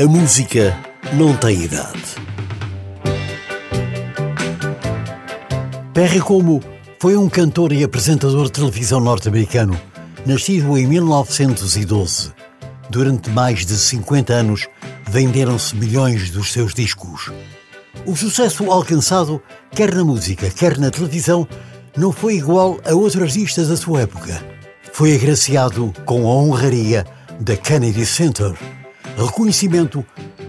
A música não tem idade. Perry Como foi um cantor e apresentador de televisão norte-americano, nascido em 1912. Durante mais de 50 anos, venderam-se milhões dos seus discos. O sucesso alcançado, quer na música, quer na televisão, não foi igual a outros artistas da sua época. Foi agraciado com a honraria da Kennedy Center, reconhecimento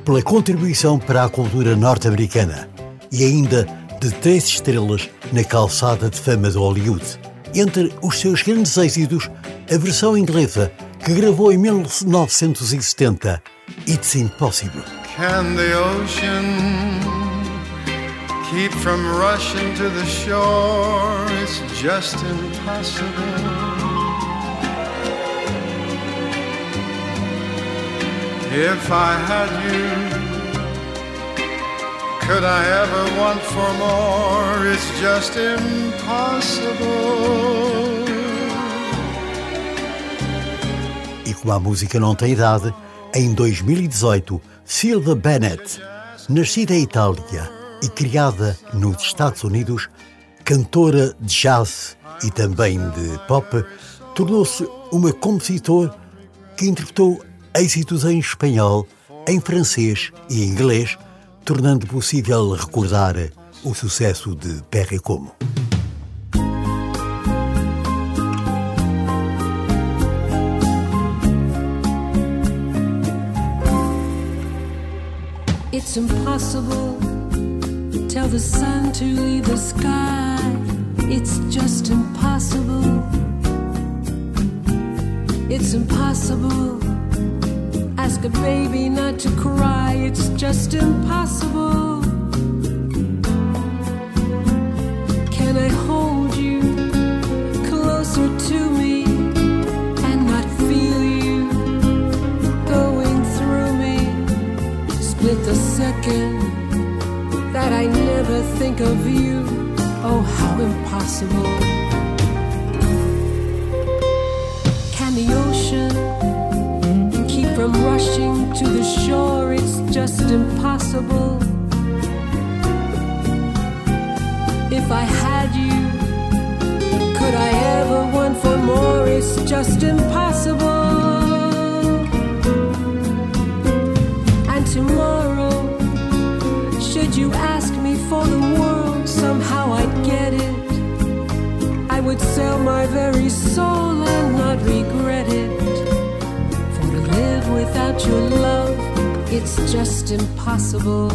pela contribuição para a cultura norte-americana e ainda de três estrelas na calçada de fama de Hollywood. Entre os seus grandes êxitos, a versão inglesa que gravou em 1970, It's Impossible. Can the ocean keep from rushing to the shore? It's just impossible. If I had you, could I ever want for more? It's just impossible. E como a música não tem idade, em 2018, Silva Bennett, nascida em Itália e criada nos Estados Unidos, cantora de jazz e também de pop, tornou-se uma compositor que interpretou êxitos em espanhol, em francês e inglês, tornando possível recordar o sucesso de Perry Como. It's impossible tell the sun to leave the sky. It's just impossible. It's impossible ask a baby not to cry, it's just impossible. Can I hold you closer to me and not feel you going through me? Split the second that I never think of you. Oh, how impossible. Can the ocean? From rushing to the shore, it's just impossible. If I had you, could I ever want for more? It's just impossible. And tomorrow, should you ask me for the world, somehow I'd get it. I would sell my very soul and not regret it without your love, it's just impossible.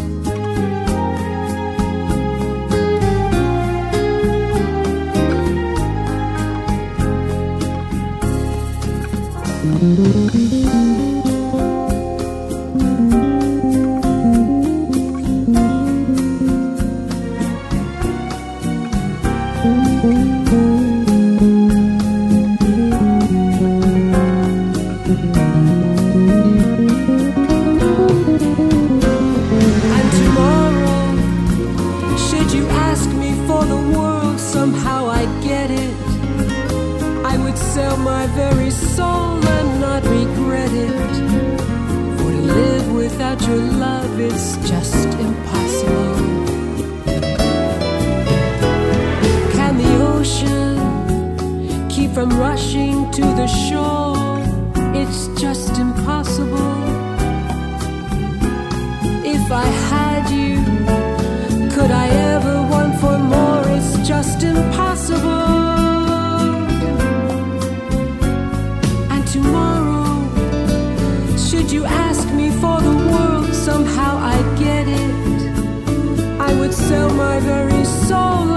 Mm-hmm. Sell my very soul and not regret it. For to live without your love is just impossible. Can the ocean keep from rushing to the shore? Somehow I'd get it. I would sell my very soul